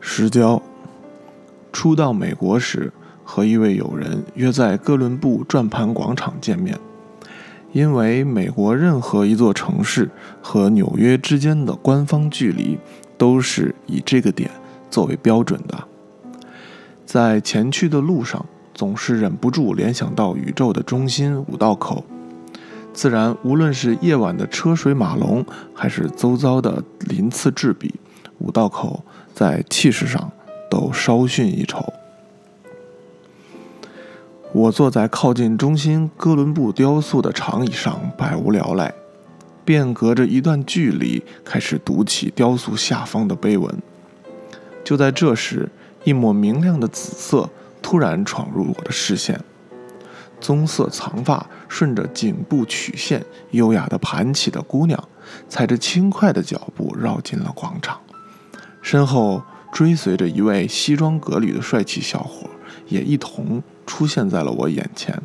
石胶。初到美国时，和一位友人约在哥伦布转盘广场见面。因为美国任何一座城市和纽约之间的官方距离都是以这个点作为标准的。在前去的路上，总是忍不住联想到宇宙的中心五道口。自然，无论是夜晚的车水马龙，还是周遭的鳞次栉比，五道口在气势上都稍逊一筹。我坐在靠近中心哥伦布雕塑的长椅上，百无聊赖，便隔着一段距离开始读起雕塑下方的碑文。就在这时，一抹明亮的紫色突然闯入我的视线。棕色长发顺着颈部曲线优雅地盘起的姑娘，踩着轻快的脚步绕进了广场，身后追随着一位西装革履的帅气小伙，也一同出现在了我眼前。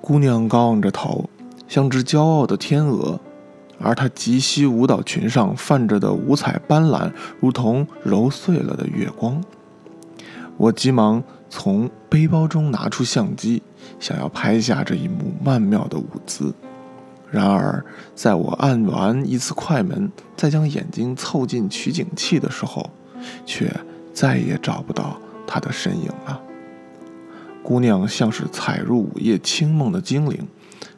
姑娘高昂着头，像只骄傲的天鹅，而她及膝舞蹈裙上泛着的五彩斑斓，如同揉碎了的月光。我急忙。从背包中拿出相机，想要拍下这一幕曼妙的舞姿。然而，在我按完一次快门，再将眼睛凑近取景器的时候，却再也找不到她的身影了。姑娘像是踩入午夜清梦的精灵，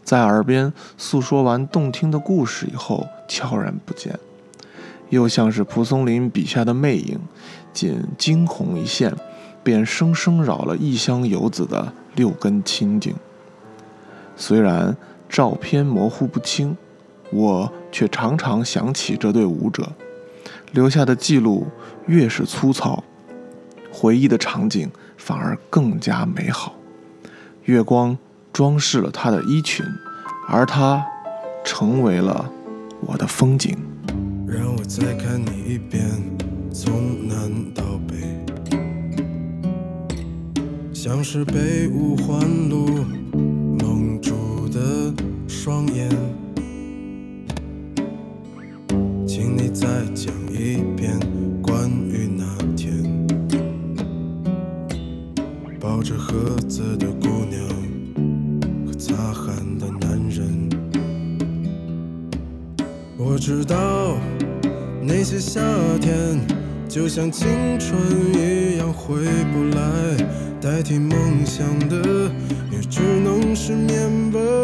在耳边诉说完动听的故事以后悄然不见，又像是蒲松龄笔下的魅影，仅惊鸿一现。便生生扰了异乡游子的六根清净。虽然照片模糊不清，我却常常想起这对舞者留下的记录。越是粗糙，回忆的场景反而更加美好。月光装饰了他的衣裙，而他成为了我的风景。让我再看你一遍，从南到北。像是被五环路双眼，请你再讲一遍关于那天抱着盒子的姑娘和擦汗的男人。我知道那些夏天就像青春一样回不来。代替梦想的，也只能是勉为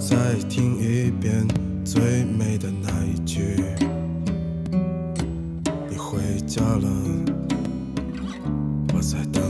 再听一遍最美的那一句：你回家了，我在等